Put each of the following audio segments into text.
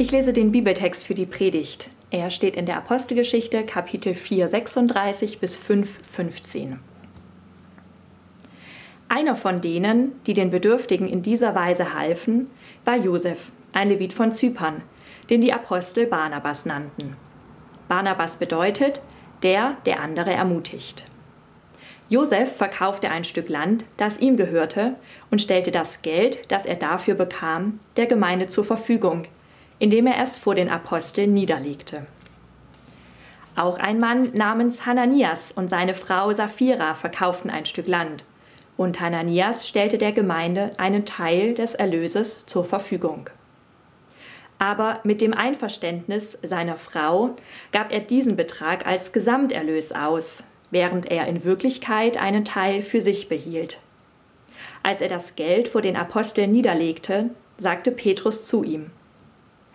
Ich lese den Bibeltext für die Predigt. Er steht in der Apostelgeschichte Kapitel 4, 36 bis 5, 15. Einer von denen, die den Bedürftigen in dieser Weise halfen, war Josef, ein Levit von Zypern, den die Apostel Barnabas nannten. Barnabas bedeutet, der, der andere ermutigt. Josef verkaufte ein Stück Land, das ihm gehörte, und stellte das Geld, das er dafür bekam, der Gemeinde zur Verfügung, indem er es vor den Aposteln niederlegte. Auch ein Mann namens Hananias und seine Frau Sapphira verkauften ein Stück Land, und Hananias stellte der Gemeinde einen Teil des Erlöses zur Verfügung. Aber mit dem Einverständnis seiner Frau gab er diesen Betrag als Gesamterlös aus, während er in Wirklichkeit einen Teil für sich behielt. Als er das Geld vor den Aposteln niederlegte, sagte Petrus zu ihm,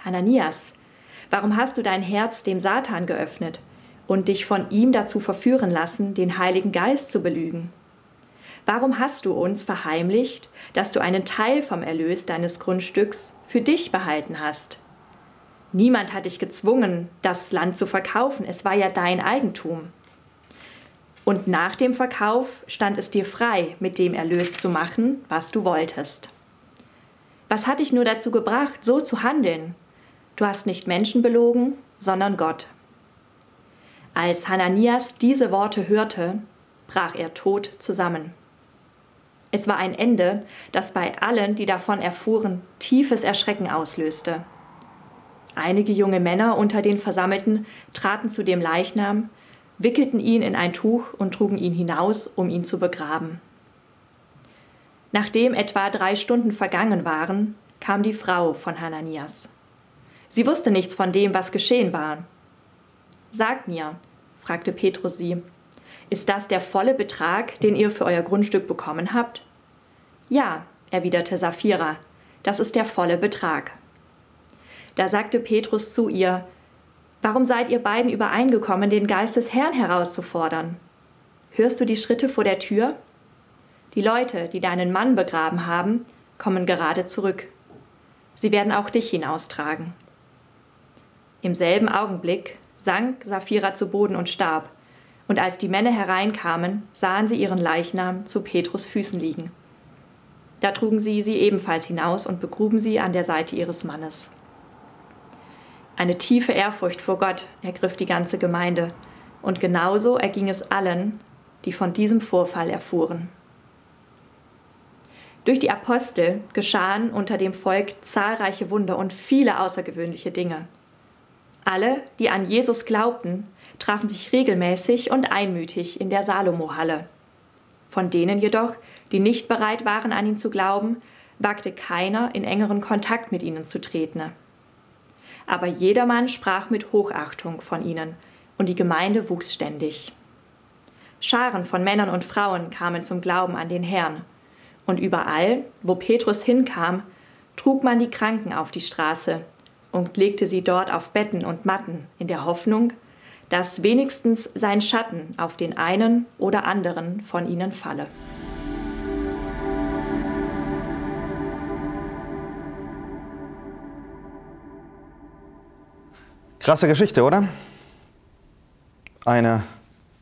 Hananias, warum hast du dein Herz dem Satan geöffnet und dich von ihm dazu verführen lassen, den Heiligen Geist zu belügen? Warum hast du uns verheimlicht, dass du einen Teil vom Erlös deines Grundstücks für dich behalten hast? Niemand hat dich gezwungen, das Land zu verkaufen, es war ja dein Eigentum. Und nach dem Verkauf stand es dir frei, mit dem Erlös zu machen, was du wolltest. Was hat dich nur dazu gebracht, so zu handeln? Du hast nicht Menschen belogen, sondern Gott. Als Hananias diese Worte hörte, brach er tot zusammen. Es war ein Ende, das bei allen, die davon erfuhren, tiefes Erschrecken auslöste. Einige junge Männer unter den Versammelten traten zu dem Leichnam, wickelten ihn in ein Tuch und trugen ihn hinaus, um ihn zu begraben. Nachdem etwa drei Stunden vergangen waren, kam die Frau von Hananias. Sie wusste nichts von dem, was geschehen war. Sag mir, fragte Petrus sie, ist das der volle Betrag, den ihr für euer Grundstück bekommen habt? Ja, erwiderte Sapphira, das ist der volle Betrag. Da sagte Petrus zu ihr, Warum seid ihr beiden übereingekommen, den Geist des Herrn herauszufordern? Hörst du die Schritte vor der Tür? Die Leute, die deinen Mann begraben haben, kommen gerade zurück. Sie werden auch dich hinaustragen. Im selben Augenblick sank Sapphira zu Boden und starb, und als die Männer hereinkamen, sahen sie ihren Leichnam zu Petrus Füßen liegen. Da trugen sie sie ebenfalls hinaus und begruben sie an der Seite ihres Mannes. Eine tiefe Ehrfurcht vor Gott ergriff die ganze Gemeinde, und genauso erging es allen, die von diesem Vorfall erfuhren. Durch die Apostel geschahen unter dem Volk zahlreiche Wunder und viele außergewöhnliche Dinge. Alle, die an Jesus glaubten, trafen sich regelmäßig und einmütig in der Salomo-Halle. Von denen jedoch, die nicht bereit waren, an ihn zu glauben, wagte keiner, in engeren Kontakt mit ihnen zu treten. Aber jedermann sprach mit Hochachtung von ihnen, und die Gemeinde wuchs ständig. Scharen von Männern und Frauen kamen zum Glauben an den Herrn, und überall, wo Petrus hinkam, trug man die Kranken auf die Straße und legte sie dort auf Betten und Matten in der Hoffnung, dass wenigstens sein Schatten auf den einen oder anderen von ihnen falle. Krasse Geschichte, oder? Eine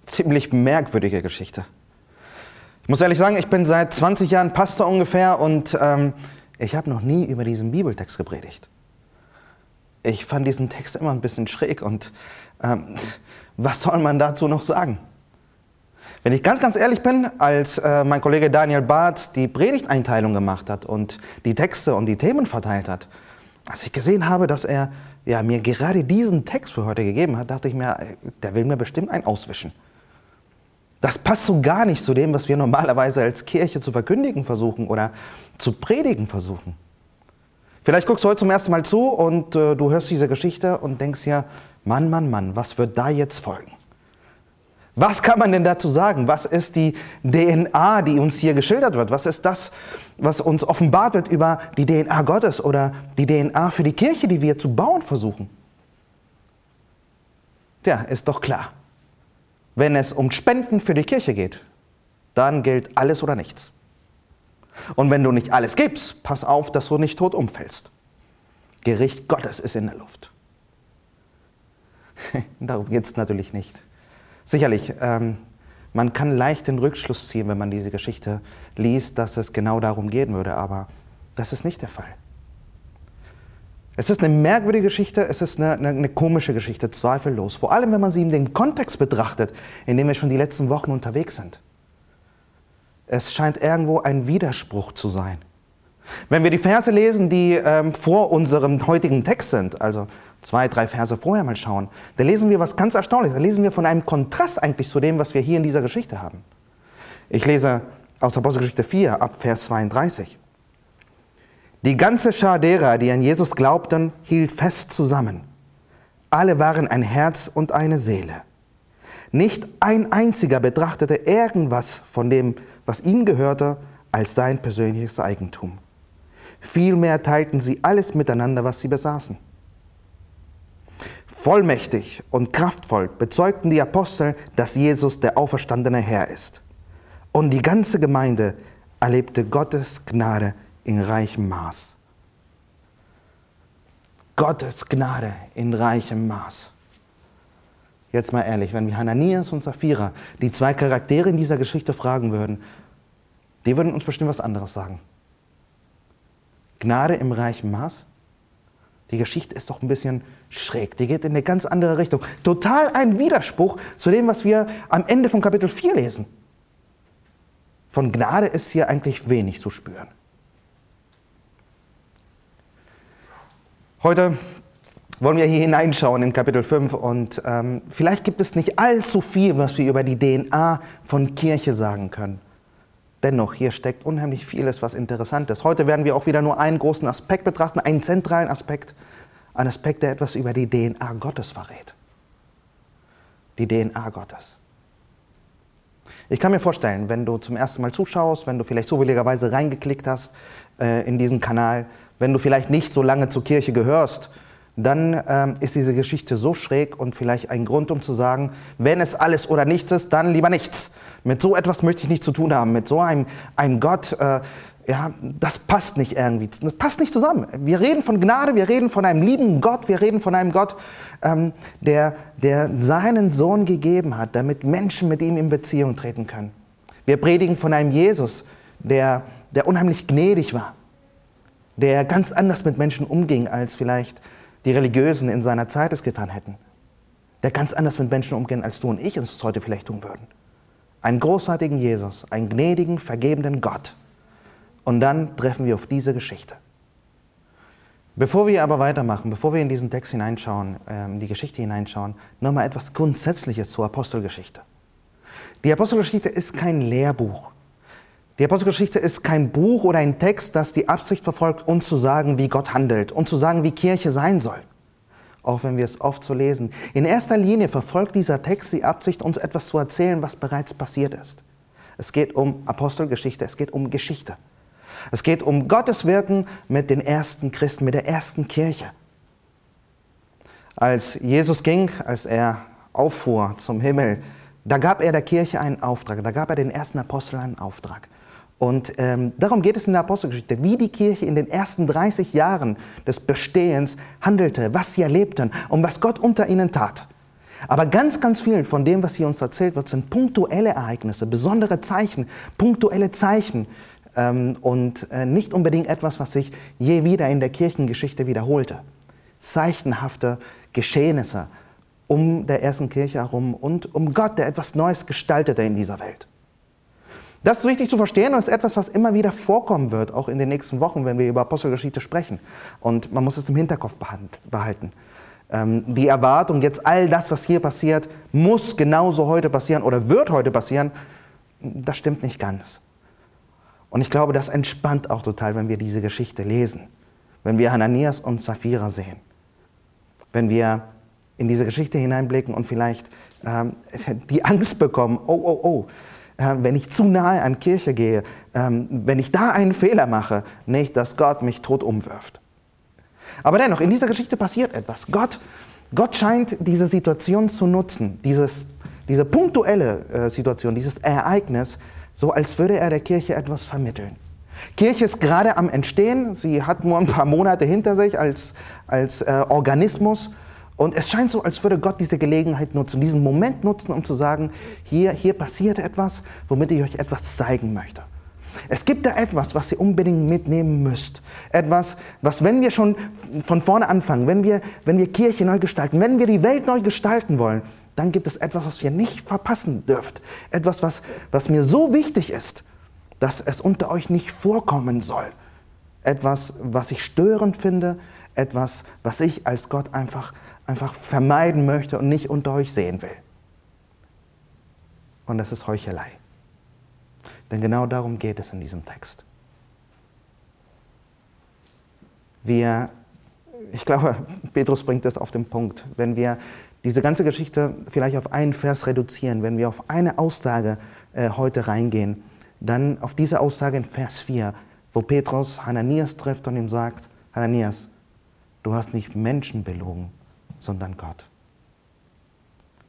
ziemlich merkwürdige Geschichte. Ich muss ehrlich sagen, ich bin seit 20 Jahren Pastor ungefähr und ähm, ich habe noch nie über diesen Bibeltext gepredigt ich fand diesen Text immer ein bisschen schräg und ähm, was soll man dazu noch sagen? Wenn ich ganz, ganz ehrlich bin, als äh, mein Kollege Daniel Barth die Predigteinteilung gemacht hat und die Texte und die Themen verteilt hat, als ich gesehen habe, dass er ja, mir gerade diesen Text für heute gegeben hat, dachte ich mir, der will mir bestimmt einen auswischen. Das passt so gar nicht zu dem, was wir normalerweise als Kirche zu verkündigen versuchen oder zu predigen versuchen. Vielleicht guckst du heute zum ersten Mal zu und äh, du hörst diese Geschichte und denkst ja, Mann, Mann, Mann, was wird da jetzt folgen? Was kann man denn dazu sagen? Was ist die DNA, die uns hier geschildert wird? Was ist das, was uns offenbart wird über die DNA Gottes oder die DNA für die Kirche, die wir zu bauen versuchen? Tja, ist doch klar. Wenn es um Spenden für die Kirche geht, dann gilt alles oder nichts. Und wenn du nicht alles gibst, pass auf, dass du nicht tot umfällst. Gericht Gottes ist in der Luft. Darum geht es natürlich nicht. Sicherlich, ähm, man kann leicht den Rückschluss ziehen, wenn man diese Geschichte liest, dass es genau darum gehen würde, aber das ist nicht der Fall. Es ist eine merkwürdige Geschichte, es ist eine, eine, eine, komische Geschichte, zweifellos. Vor allem, wenn man sie in dem Kontext betrachtet, in dem wir schon die letzten Wochen unterwegs sind. Es scheint irgendwo ein Widerspruch zu sein. Wenn wir die Verse lesen, die ähm, vor unserem heutigen Text sind, also zwei, drei Verse vorher mal schauen, da lesen wir was ganz Erstaunliches. Da lesen wir von einem Kontrast eigentlich zu dem, was wir hier in dieser Geschichte haben. Ich lese aus Apostelgeschichte 4 ab Vers 32. Die ganze Schar derer, die an Jesus glaubten, hielt fest zusammen. Alle waren ein Herz und eine Seele. Nicht ein einziger betrachtete irgendwas von dem, was ihm gehörte, als sein persönliches Eigentum. Vielmehr teilten sie alles miteinander, was sie besaßen. Vollmächtig und kraftvoll bezeugten die Apostel, dass Jesus der auferstandene Herr ist. Und die ganze Gemeinde erlebte Gottes Gnade in reichem Maß. Gottes Gnade in reichem Maß. Jetzt mal ehrlich, wenn wir Hananias und Sapphira, die zwei Charaktere in dieser Geschichte fragen würden, die würden uns bestimmt was anderes sagen. Gnade im reichen Maß? Die Geschichte ist doch ein bisschen schräg. Die geht in eine ganz andere Richtung. Total ein Widerspruch zu dem, was wir am Ende von Kapitel 4 lesen. Von Gnade ist hier eigentlich wenig zu spüren. Heute wollen wir hier hineinschauen in Kapitel 5 und ähm, vielleicht gibt es nicht allzu viel, was wir über die DNA von Kirche sagen können. Dennoch, hier steckt unheimlich vieles, was interessant ist. Heute werden wir auch wieder nur einen großen Aspekt betrachten, einen zentralen Aspekt, einen Aspekt, der etwas über die DNA Gottes verrät. Die DNA Gottes. Ich kann mir vorstellen, wenn du zum ersten Mal zuschaust, wenn du vielleicht zufälligerweise reingeklickt hast äh, in diesen Kanal, wenn du vielleicht nicht so lange zur Kirche gehörst, dann ähm, ist diese Geschichte so schräg und vielleicht ein Grund, um zu sagen, wenn es alles oder nichts ist, dann lieber nichts. Mit so etwas möchte ich nichts zu tun haben. Mit so einem, einem Gott, äh, ja, das passt nicht irgendwie. Das passt nicht zusammen. Wir reden von Gnade, wir reden von einem lieben Gott, wir reden von einem Gott, ähm, der, der seinen Sohn gegeben hat, damit Menschen mit ihm in Beziehung treten können. Wir predigen von einem Jesus, der, der unheimlich gnädig war der ganz anders mit Menschen umging, als vielleicht die Religiösen in seiner Zeit es getan hätten. Der ganz anders mit Menschen umging, als du und ich es heute vielleicht tun würden. Einen großartigen Jesus, einen gnädigen, vergebenden Gott. Und dann treffen wir auf diese Geschichte. Bevor wir aber weitermachen, bevor wir in diesen Text hineinschauen, in ähm, die Geschichte hineinschauen, nochmal etwas Grundsätzliches zur Apostelgeschichte. Die Apostelgeschichte ist kein Lehrbuch. Die Apostelgeschichte ist kein Buch oder ein Text, das die Absicht verfolgt, uns zu sagen, wie Gott handelt und zu sagen, wie Kirche sein soll. Auch wenn wir es oft so lesen. In erster Linie verfolgt dieser Text die Absicht, uns etwas zu erzählen, was bereits passiert ist. Es geht um Apostelgeschichte, es geht um Geschichte. Es geht um Gottes Wirken mit den ersten Christen, mit der ersten Kirche. Als Jesus ging, als er auffuhr zum Himmel, da gab er der Kirche einen Auftrag, da gab er den ersten Aposteln einen Auftrag. Und ähm, darum geht es in der Apostelgeschichte, wie die Kirche in den ersten 30 Jahren des Bestehens handelte, was sie erlebten und was Gott unter ihnen tat. Aber ganz, ganz viel von dem, was hier uns erzählt wird, sind punktuelle Ereignisse, besondere Zeichen, punktuelle Zeichen ähm, und äh, nicht unbedingt etwas, was sich je wieder in der Kirchengeschichte wiederholte. Zeichenhafte Geschehnisse um der ersten Kirche herum und um Gott, der etwas Neues gestaltete in dieser Welt. Das ist wichtig zu verstehen und ist etwas, was immer wieder vorkommen wird, auch in den nächsten Wochen, wenn wir über Apostelgeschichte sprechen. Und man muss es im Hinterkopf behalten. Ähm, die Erwartung, jetzt all das, was hier passiert, muss genauso heute passieren oder wird heute passieren, das stimmt nicht ganz. Und ich glaube, das entspannt auch total, wenn wir diese Geschichte lesen. Wenn wir Hananias und Sapphira sehen. Wenn wir in diese Geschichte hineinblicken und vielleicht ähm, die Angst bekommen, oh, oh, oh, wenn ich zu nahe an Kirche gehe, ähm, wenn ich da einen Fehler mache, nicht, dass Gott mich tot umwirft. Aber dennoch, in dieser Geschichte passiert etwas. Gott, Gott scheint diese Situation zu nutzen, dieses, diese punktuelle äh, Situation, dieses Ereignis, so als würde er der Kirche etwas vermitteln. Kirche ist gerade am Entstehen. Sie hat nur ein paar Monate hinter sich als, als äh, Organismus. Und es scheint so, als würde Gott diese Gelegenheit nutzen, diesen Moment nutzen, um zu sagen, hier, hier passiert etwas, womit ich euch etwas zeigen möchte. Es gibt da etwas, was ihr unbedingt mitnehmen müsst. Etwas, was, wenn wir schon von vorne anfangen, wenn wir, wenn wir Kirche neu gestalten, wenn wir die Welt neu gestalten wollen, dann gibt es etwas, was ihr nicht verpassen dürft. Etwas, was, was mir so wichtig ist, dass es unter euch nicht vorkommen soll. Etwas, was ich störend finde, etwas, was ich als Gott einfach, einfach vermeiden möchte und nicht unter euch sehen will. Und das ist Heuchelei. Denn genau darum geht es in diesem Text. Wir, ich glaube, Petrus bringt das auf den Punkt. Wenn wir diese ganze Geschichte vielleicht auf einen Vers reduzieren, wenn wir auf eine Aussage äh, heute reingehen, dann auf diese Aussage in Vers 4, wo Petrus Hananias trifft und ihm sagt, Hananias, du hast nicht Menschen belogen, sondern Gott.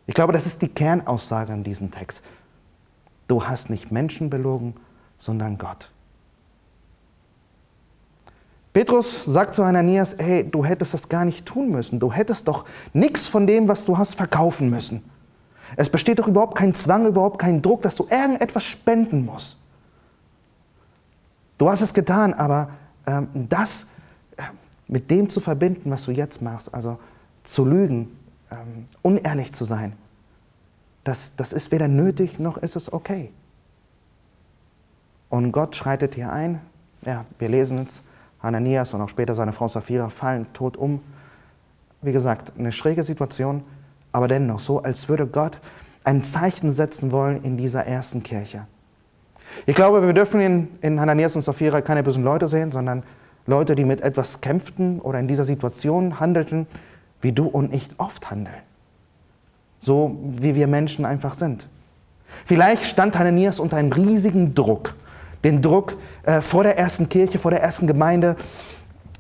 Ich glaube, das ist die Kernaussage in diesem Text. Du hast nicht Menschen belogen, sondern Gott. Petrus sagt zu Ananias, hey, du hättest das gar nicht tun müssen. Du hättest doch nichts von dem, was du hast, verkaufen müssen. Es besteht doch überhaupt kein Zwang, überhaupt kein Druck, dass du irgendetwas spenden musst. Du hast es getan, aber ähm, das äh, mit dem zu verbinden, was du jetzt machst, also zu lügen, ähm, unehrlich zu sein, das, das ist weder nötig noch ist es okay. Und Gott schreitet hier ein. Ja, wir lesen es. Hananias und auch später seine Frau Sapphira fallen tot um. Wie gesagt, eine schräge Situation, aber dennoch so, als würde Gott ein Zeichen setzen wollen in dieser ersten Kirche. Ich glaube, wir dürfen in, in Hananias und Sapphira keine bösen Leute sehen, sondern Leute, die mit etwas kämpften oder in dieser Situation handelten, wie du und ich oft handeln so wie wir Menschen einfach sind. Vielleicht stand Hananias unter einem riesigen Druck, den Druck äh, vor der ersten Kirche, vor der ersten Gemeinde,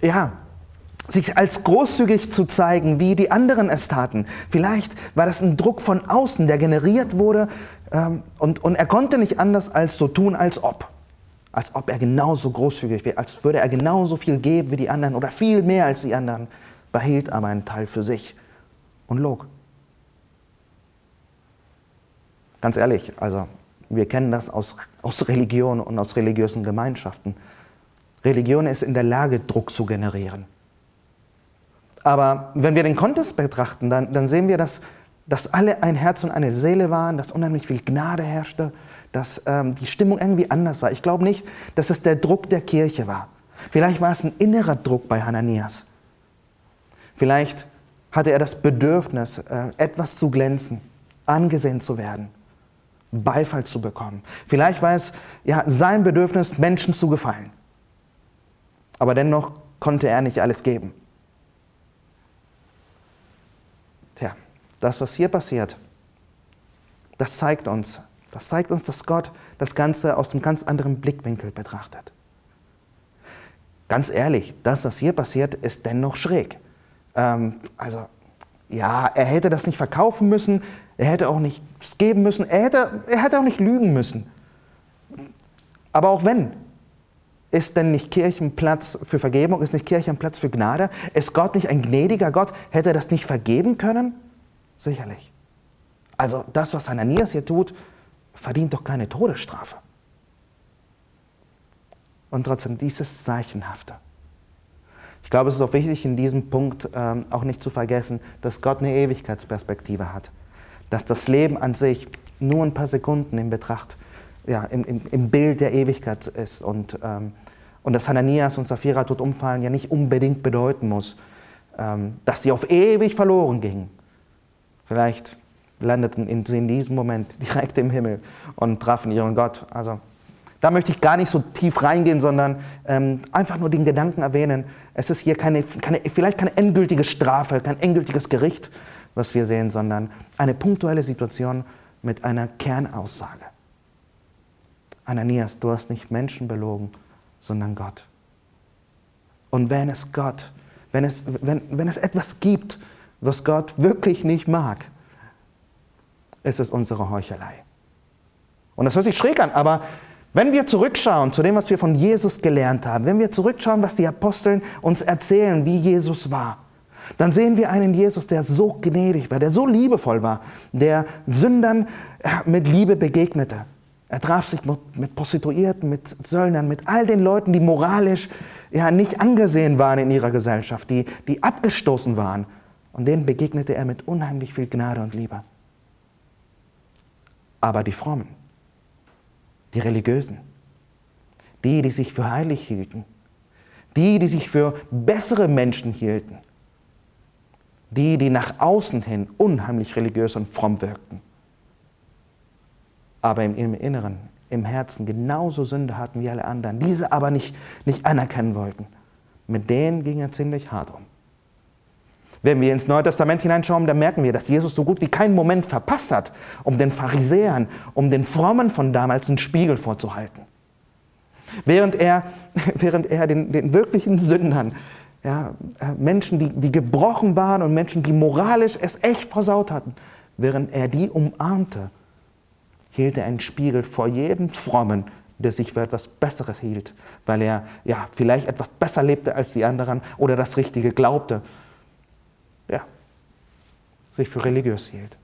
ja, sich als großzügig zu zeigen, wie die anderen es taten. Vielleicht war das ein Druck von außen, der generiert wurde ähm, und, und er konnte nicht anders als so tun, als ob. Als ob er genauso großzügig wäre, als würde er genauso viel geben wie die anderen oder viel mehr als die anderen, behielt aber einen Teil für sich und log. Ganz ehrlich, also wir kennen das aus, aus Religion und aus religiösen Gemeinschaften. Religion ist in der Lage, Druck zu generieren. Aber wenn wir den Kontext betrachten, dann, dann sehen wir, dass, dass alle ein Herz und eine Seele waren, dass unheimlich viel Gnade herrschte, dass ähm, die Stimmung irgendwie anders war. Ich glaube nicht, dass es der Druck der Kirche war. Vielleicht war es ein innerer Druck bei Hananias. Vielleicht hatte er das Bedürfnis, äh, etwas zu glänzen, angesehen zu werden. Beifall zu bekommen. Vielleicht war es ja, sein Bedürfnis, Menschen zu gefallen. Aber dennoch konnte er nicht alles geben. Tja, das, was hier passiert, das zeigt uns, das zeigt uns, dass Gott das Ganze aus einem ganz anderen Blickwinkel betrachtet. Ganz ehrlich, das, was hier passiert, ist dennoch schräg. Ähm, also, ja, er hätte das nicht verkaufen müssen, er hätte auch nichts geben müssen. Er hätte, er hätte auch nicht lügen müssen. Aber auch wenn, ist denn nicht Kirchenplatz für Vergebung? Ist nicht Kirchenplatz für Gnade? Ist Gott nicht ein gnädiger Gott? Hätte er das nicht vergeben können? Sicherlich. Also das, was Hananias hier tut, verdient doch keine Todesstrafe. Und trotzdem dieses Zeichenhafte. Ich glaube, es ist auch wichtig, in diesem Punkt ähm, auch nicht zu vergessen, dass Gott eine Ewigkeitsperspektive hat dass das Leben an sich nur ein paar Sekunden in Betracht, ja, im, im, im Bild der Ewigkeit ist und, ähm, und dass Hananias und Sapphira tot umfallen ja nicht unbedingt bedeuten muss, ähm, dass sie auf ewig verloren gingen. Vielleicht landeten sie in diesem Moment direkt im Himmel und trafen ihren Gott. Also da möchte ich gar nicht so tief reingehen, sondern ähm, einfach nur den Gedanken erwähnen, es ist hier keine, keine, vielleicht keine endgültige Strafe, kein endgültiges Gericht, was wir sehen, sondern eine punktuelle Situation mit einer Kernaussage. Ananias, du hast nicht Menschen belogen, sondern Gott. Und wenn es Gott, wenn es, wenn, wenn es etwas gibt, was Gott wirklich nicht mag, ist es unsere Heuchelei. Und das hört sich schräg an, aber Wenn wir zurückschauen zu dem, was wir von Jesus gelernt haben, wenn wir zurückschauen, was die Aposteln uns erzählen, wie Jesus war, dann sehen wir einen Jesus, der so gnädig war, der so liebevoll war, der Sündern mit Liebe begegnete. Er traf sich mit Prostituierten, mit Söldnern, mit all den Leuten, die moralisch ja, nicht angesehen waren in ihrer Gesellschaft, die, die abgestoßen waren. Und denen begegnete er mit unheimlich viel Gnade und Liebe. Aber die Frommen, die Religiösen, die, die sich für heilig hielten, die, die sich für bessere Menschen hielten, die, die nach außen hin unheimlich religiös und fromm wirkten, aber im, Inneren, im Herzen genauso Sünde hatten wie alle anderen, diese aber nicht, nicht anerkennen wollten. Mit denen ging er ziemlich hart um. Wenn wir ins Neue Testament hineinschauen, dann merken wir, dass Jesus so gut wie keinen Moment verpasst hat, um den Pharisäern, um den Frommen von damals einen Spiegel vorzuhalten. Während er, während er den, den wirklichen Sündern ja, äh, Menschen, die, die gebrochen waren und Menschen, die moralisch es echt versaut hatten, während er die umarmte, hielt er einen Spiegel vor jedem Frommen, der sich für etwas Besseres hielt, weil er ja vielleicht etwas besser lebte als die anderen oder das Richtige glaubte. Ja, sich für religiös hielt.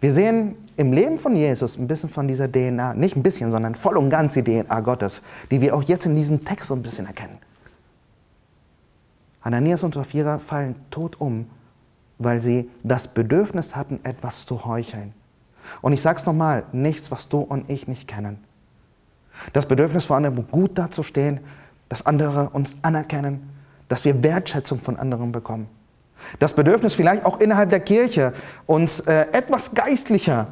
Wir sehen im Leben von Jesus ein bisschen von dieser DNA, nicht ein bisschen, sondern voll und ganz die DNA Gottes, die wir auch jetzt in diesem Text so ein bisschen erkennen. Ananias und Sapphira fallen tot um, weil sie das Bedürfnis hatten, etwas zu heucheln. Und ich sage es nochmal, nichts, was du und ich nicht kennen. Das Bedürfnis vor anderen gut dazustehen, dass andere uns anerkennen, dass wir Wertschätzung von anderen bekommen. Das Bedürfnis vielleicht auch innerhalb der Kirche, uns äh, etwas geistlicher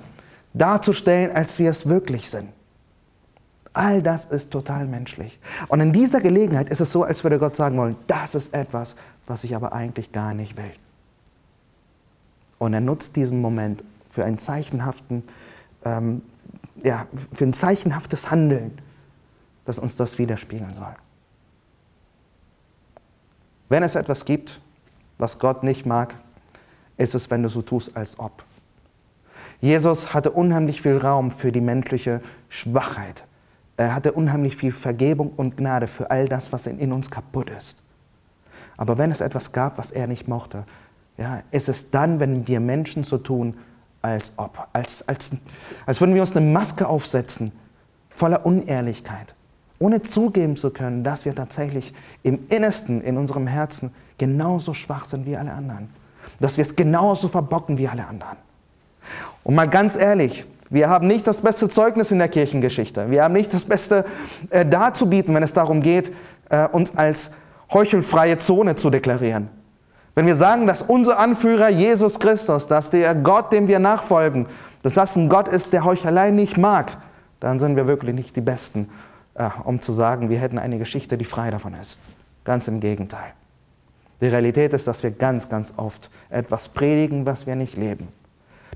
darzustellen, als wir es wirklich sind. All das ist total menschlich. Und in dieser Gelegenheit ist es so, als würde Gott sagen wollen, das ist etwas, was ich aber eigentlich gar nicht will. Und er nutzt diesen Moment für einen zeichenhaften, ähm, ja, für ein zeichenhaftes Handeln, das uns das widerspiegeln soll. Wenn es etwas gibt, was Gott nicht mag, ist es, wenn du so tust, als ob. Jesus hatte unheimlich viel Raum für die menschliche Schwachheit, er hatte unheimlich viel Vergebung und Gnade für all das, was in uns kaputt ist. Aber wenn es etwas gab, was er nicht mochte, ja, ist es dann, wenn wir Menschen so tun, als ob, als, als, als würden wir uns eine Maske aufsetzen, voller Unehrlichkeit, ohne zugeben zu können, dass wir tatsächlich im Innersten, in unserem Herzen genauso schwach sind wie alle anderen. Dass wir es genauso verbocken wie alle anderen. Und mal ganz ehrlich, wir haben nicht das beste Zeugnis in der Kirchengeschichte. Wir haben nicht das Beste äh, darzubieten, wenn es darum geht, äh, uns als heuchelfreie Zone zu deklarieren. Wenn wir sagen, dass unser Anführer Jesus Christus, dass der Gott, dem wir nachfolgen, dass das ein Gott ist, der Heuchelei nicht mag, dann sind wir wirklich nicht die Besten, äh, um zu sagen, wir hätten eine Geschichte, die frei davon ist. Ganz im Gegenteil. Die Realität ist, dass wir ganz, ganz oft etwas predigen, was wir nicht leben.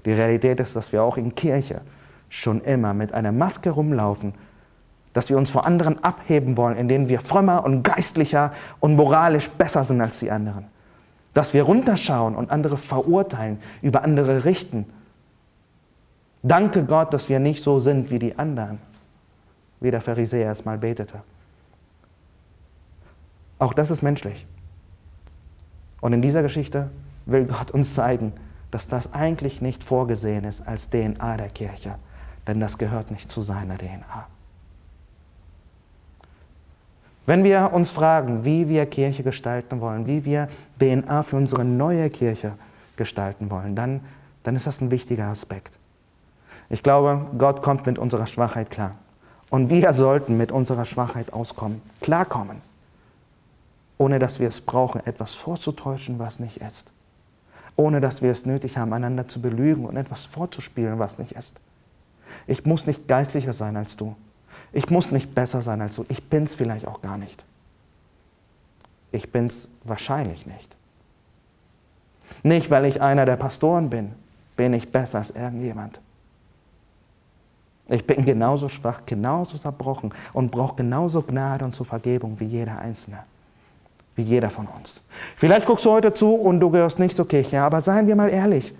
Die Realität ist, dass wir auch in Kirche schon immer mit einer Maske rumlaufen, dass wir uns vor anderen abheben wollen, indem wir frömmer und geistlicher und moralisch besser sind als die anderen. Dass wir runterschauen und andere verurteilen, über andere richten. Danke Gott, dass wir nicht so sind wie die anderen, wie der Pharisäer es mal betete. Auch das ist menschlich. Und in dieser Geschichte will Gott uns zeigen, dass das eigentlich nicht vorgesehen ist als DNA der Kirche, denn das gehört nicht zu seiner DNA. Wenn wir uns fragen, wie wir Kirche gestalten wollen, wie wir DNA für unsere neue Kirche gestalten wollen, dann, dann ist das ein wichtiger Aspekt. Ich glaube, Gott kommt mit unserer Schwachheit klar. Und wir sollten mit unserer Schwachheit auskommen, klarkommen, ohne dass wir es brauchen, etwas vorzutäuschen, was nicht ist ohne dass wir es nötig haben, einander zu belügen und etwas vorzuspielen, was nicht ist. Ich muss nicht geistlicher sein als du. Ich muss nicht besser sein als du. Ich bin es vielleicht auch gar nicht. Ich bin es wahrscheinlich nicht. Nicht, weil ich einer der Pastoren bin, bin ich besser als irgendjemand. Ich bin genauso schwach, genauso zerbrochen und brauche genauso Gnade und zur Vergebung wie jeder Einzelne wie jeder von uns. Vielleicht guckst du heute zu und du gehörst nicht zur Kirche, aber seien wir mal ehrlich,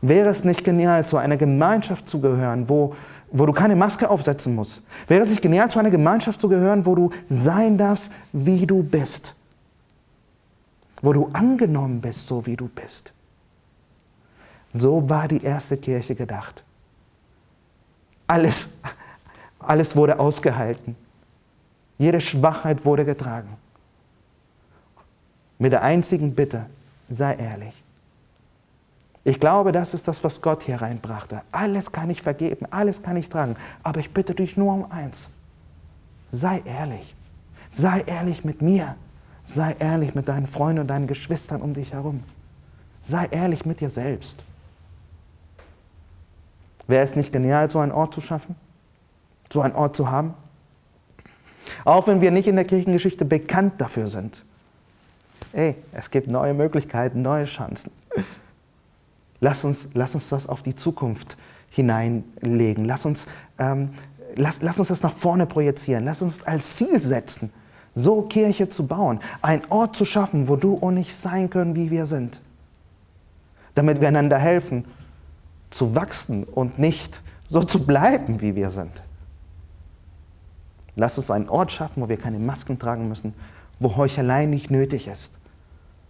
wäre es nicht genial, zu einer Gemeinschaft zu gehören, wo wo du keine Maske aufsetzen musst? Wäre es nicht genial, zu einer Gemeinschaft zu gehören, wo du sein darfst, wie du bist? Wo du angenommen bist, so wie du bist? So war die erste Kirche gedacht. Alles, alles wurde ausgehalten. Jede Schwachheit wurde getragen. Mit der einzigen Bitte, sei ehrlich. Ich glaube, das ist das, was Gott hier reinbrachte. Alles kann ich vergeben, alles kann ich tragen. Aber ich bitte dich nur um eins. Sei ehrlich. Sei ehrlich mit mir. Sei ehrlich mit deinen Freunden und deinen Geschwistern um dich herum. Sei ehrlich mit dir selbst. Wäre es nicht genial, so einen Ort zu schaffen? So einen Ort zu haben? Auch wenn wir nicht in der Kirchengeschichte bekannt dafür sind. Ey, es gibt neue Möglichkeiten, neue Chancen. Lass uns, lass uns das auf die Zukunft hineinlegen. Lass uns, ähm, lass, lass uns das nach vorne projizieren. Lass uns als Ziel setzen, so Kirche zu bauen. Einen Ort zu schaffen, wo du und ich sein können, wie wir sind. Damit wir einander helfen, zu wachsen und nicht so zu bleiben, wie wir sind. Lass uns einen Ort schaffen, wo wir keine Masken tragen müssen, wo Heuchelei nicht nötig ist,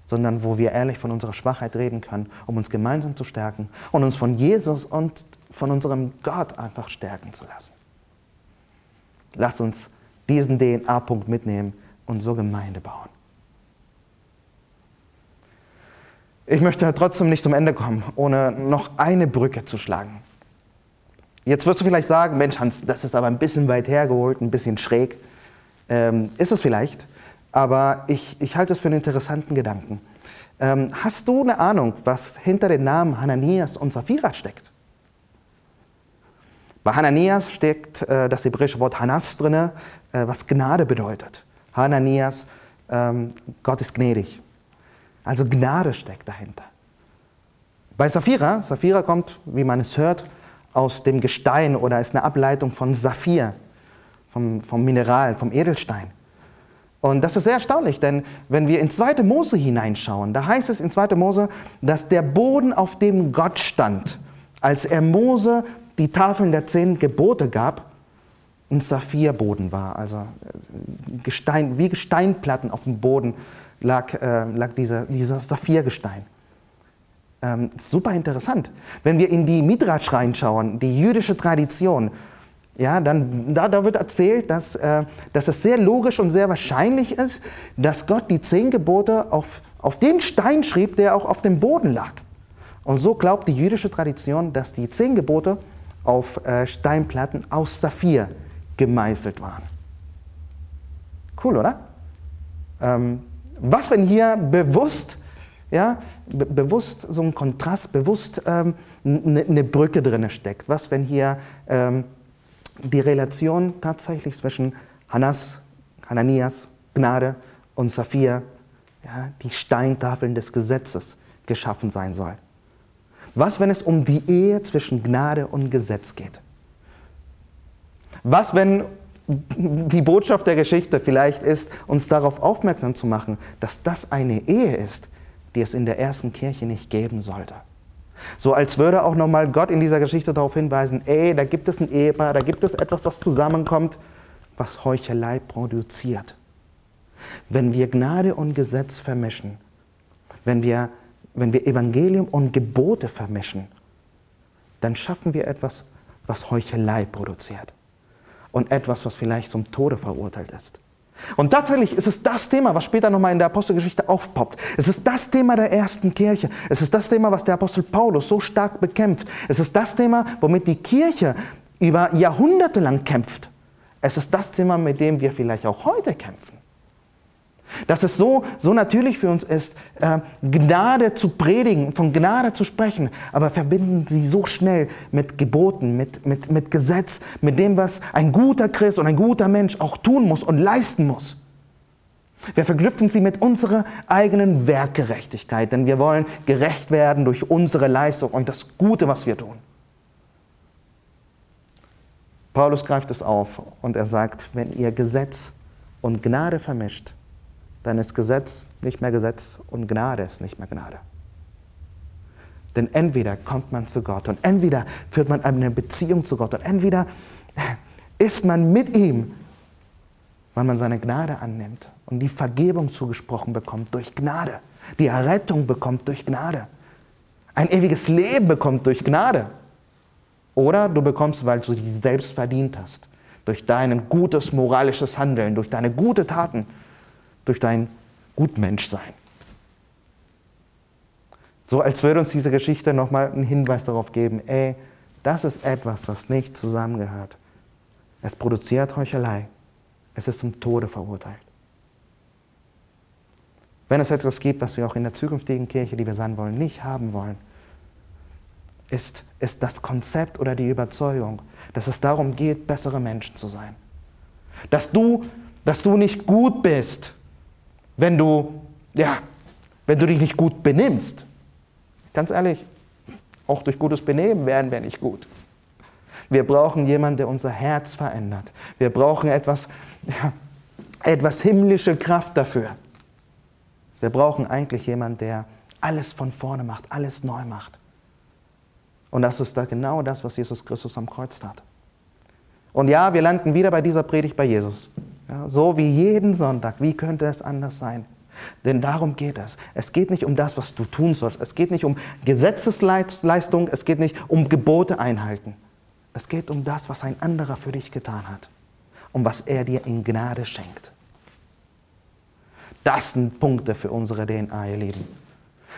sondern wo wir ehrlich von unserer Schwachheit reden können, um uns gemeinsam zu stärken und uns von Jesus und von unserem Gott einfach stärken zu lassen. Lass uns diesen DNA-Punkt mitnehmen und so Gemeinde bauen. Ich möchte trotzdem nicht zum Ende kommen, ohne noch eine Brücke zu schlagen. Jetzt wirst du vielleicht sagen, Mensch Hans, das ist aber ein bisschen weit hergeholt, ein bisschen schräg. Ähm, ist es vielleicht, aber ich, ich halte es für einen interessanten Gedanken. Ähm, hast du eine Ahnung, was hinter den Namen Hananias und Sapphira steckt? Bei Hananias steckt äh, das hebräische Wort Hanas drin, äh, was Gnade bedeutet. Hananias, ähm, Gott ist gnädig. Also Gnade steckt dahinter. Bei Saphira, Saphira kommt, wie man es hört, aus dem Gestein oder ist eine Ableitung von Saphir, vom, vom Mineral, vom Edelstein. Und das ist sehr erstaunlich, denn wenn wir in 2. Mose hineinschauen, da heißt es in 2. Mose, dass der Boden, auf dem Gott stand, als er Mose die Tafeln der zehn Gebote gab, ein Saphirboden war, also äh, Gestein, wie Gesteinplatten auf dem Boden lag, äh, lag dieser, dieser Saphirgestein. Ähm, super interessant. Wenn wir in die Midrash reinschauen, die jüdische Tradition, ja, dann da, da wird erzählt, dass, äh, dass es sehr logisch und sehr wahrscheinlich ist, dass Gott die zehn Gebote auf, auf den Stein schrieb, der auch auf dem Boden lag. Und so glaubt die jüdische Tradition, dass die zehn Gebote auf äh, Steinplatten aus Saphir gemeißelt waren. Cool, oder? Ähm, was, wenn hier bewusst, ja, be bewusst so ein Kontrast, bewusst eine ähm, ne Brücke drin steckt? Was, wenn hier ähm, die Relation tatsächlich zwischen Hannas, Hananias, Gnade und Saphir, ja, die Steintafeln des Gesetzes geschaffen sein soll? Was, wenn es um die Ehe zwischen Gnade und Gesetz geht? Was, wenn die Botschaft der Geschichte vielleicht ist, uns darauf aufmerksam zu machen, dass das eine Ehe ist, die es in der ersten Kirche nicht geben sollte. So als würde auch nochmal Gott in dieser Geschichte darauf hinweisen, ey, da gibt es ein Ehepaar, da gibt es etwas, was zusammenkommt, was Heuchelei produziert. Wenn wir Gnade und Gesetz vermischen, wenn wir, wenn wir Evangelium und Gebote vermischen, dann schaffen wir etwas, was Heuchelei produziert und etwas, was vielleicht zum Tode verurteilt ist. Und tatsächlich ist es das Thema, was später nochmal in der Apostelgeschichte aufpoppt. Es ist das Thema der ersten Kirche. Es ist das Thema, was der Apostel Paulus so stark bekämpft. Es ist das Thema, womit die Kirche über Jahrhunderte lang kämpft. Es ist das Thema, mit dem wir vielleicht auch heute kämpfen. Dass es so, so natürlich für uns ist, äh, Gnade zu predigen, von Gnade zu sprechen, aber verbinden sie so schnell mit Geboten, mit, mit, mit Gesetz, mit dem, was ein guter Christ und ein guter Mensch auch tun muss und leisten muss. Wir verknüpfen sie mit unserer eigenen Werkgerechtigkeit, denn wir wollen gerecht werden durch unsere Leistung und das Gute, was wir tun. Paulus greift es auf und er sagt, wenn ihr Gesetz und Gnade vermischt, dann ist Gesetz nicht mehr Gesetz und Gnade ist nicht mehr Gnade. Denn entweder kommt man zu Gott und entweder führt man eine Beziehung zu Gott und entweder ist man mit ihm, weil man seine Gnade annimmt und die Vergebung zugesprochen bekommt durch Gnade, die Errettung bekommt durch Gnade, ein ewiges Leben bekommt durch Gnade. Oder du bekommst, weil du dich selbst verdient hast, durch dein gutes moralisches Handeln, durch deine gute Taten, durch dein Gutmenschsein. So als würde uns diese Geschichte nochmal einen Hinweis darauf geben, ey, das ist etwas, was nicht zusammengehört. Es produziert Heuchelei. Es ist zum Tode verurteilt. Wenn es etwas gibt, was wir auch in der zukünftigen Kirche, die wir sein wollen, nicht haben wollen, ist, ist das Konzept oder die Überzeugung, dass es darum geht, bessere Menschen zu sein. Dass du, dass du nicht gut bist, wenn du, ja, wenn du dich nicht gut benimmst. Ganz ehrlich, auch durch gutes Benehmen werden wir nicht gut. Wir brauchen jemanden, der unser Herz verändert. Wir brauchen etwas, ja, etwas himmlische Kraft dafür. Wir brauchen eigentlich jemanden, der alles von vorne macht, alles neu macht. Und das ist da genau das, was Jesus Christus am Kreuz tat. Und ja, wir landen wieder bei dieser Predigt bei Jesus. Ja, so wie jeden Sonntag. Wie könnte es anders sein? Denn darum geht es. Es geht nicht um das, was du tun sollst. Es geht nicht um Gesetzesleistung. Es geht nicht um Gebote einhalten. Es geht um das, was ein anderer für dich getan hat. Und was er dir in Gnade schenkt. Das sind Punkte für unsere DNA, ihr Lieben.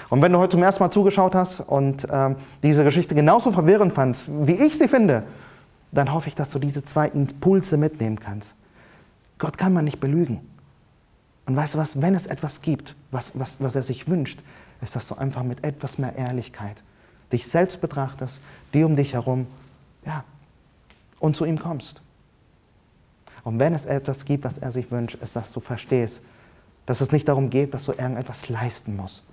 Und wenn du heute zum ersten Mal zugeschaut hast und ähm, diese Geschichte genauso verwirrend fandst, wie ich sie finde, dann hoffe ich, dass du diese zwei Impulse mitnehmen kannst. Gott kann man nicht belügen. Und weißt du was, wenn es etwas gibt, was, was, was er sich wünscht, ist, dass du einfach mit etwas mehr Ehrlichkeit dich selbst betrachtest, die um dich herum, ja, und zu ihm kommst. Und wenn es etwas gibt, was er sich wünscht, ist, dass du verstehst, dass es nicht darum geht, dass du irgendetwas leisten musst,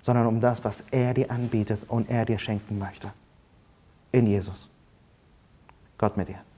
sondern um das, was er dir anbietet und er dir schenken möchte. In Jesus. Gott mit dir.